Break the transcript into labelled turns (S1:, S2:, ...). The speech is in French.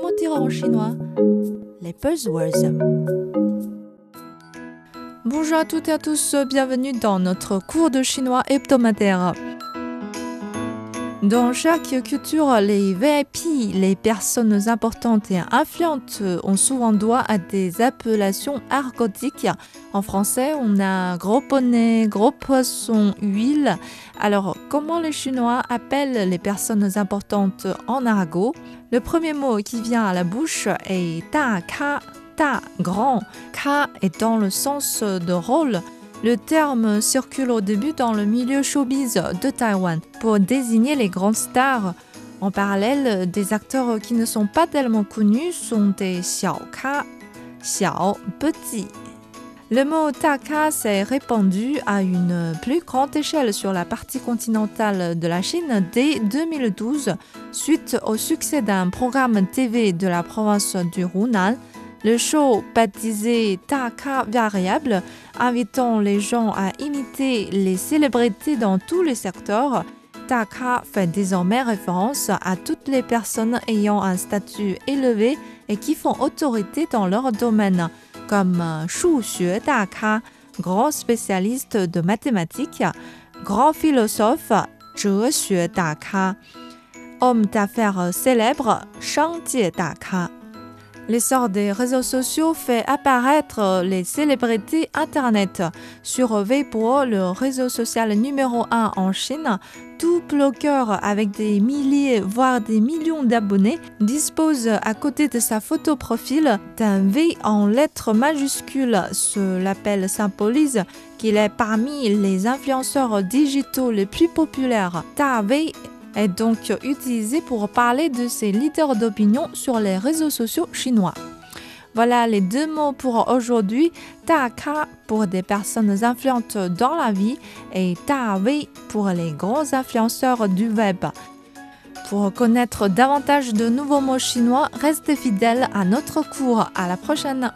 S1: comment dire en chinois Les buzzwords. Bonjour à toutes et à tous, bienvenue dans notre cours de chinois hebdomadaire. Dans chaque culture, les VIP, les personnes importantes et influentes, ont souvent droit à des appellations argotiques. En français, on a gros bonnet, gros poisson, huile. Alors, comment les Chinois appellent les personnes importantes en argot? Le premier mot qui vient à la bouche est ta ka, ta grand, ka est dans le sens de rôle. Le terme circule au début dans le milieu showbiz de Taïwan pour désigner les grandes stars. En parallèle, des acteurs qui ne sont pas tellement connus sont des xiaoka, xiao, petit. Le mot taka s'est répandu à une plus grande échelle sur la partie continentale de la Chine dès 2012, suite au succès d'un programme TV de la province du Hunan le show baptisé Taka Variable, invitant les gens à imiter les célébrités dans tous les secteurs, Taka fait désormais référence à toutes les personnes ayant un statut élevé et qui font autorité dans leur domaine, comme Shu Xue Daka, grand spécialiste de mathématiques, grand philosophe, Zhe Xue Daka, homme d'affaires célèbre, Shang Daka. L'essor des réseaux sociaux fait apparaître les célébrités Internet. Sur Weibo, le réseau social numéro 1 en Chine, tout blogueur avec des milliers, voire des millions d'abonnés dispose à côté de sa photo profil d'un V en lettres majuscules. Ce label symbolise qu'il est parmi les influenceurs digitaux les plus populaires. Ta est donc utilisé pour parler de ses leaders d'opinion sur les réseaux sociaux chinois. Voilà les deux mots pour aujourd'hui. Ta-ka pour des personnes influentes dans la vie et Ta-wei pour les grands influenceurs du web. Pour connaître davantage de nouveaux mots chinois, restez fidèles à notre cours. À la prochaine!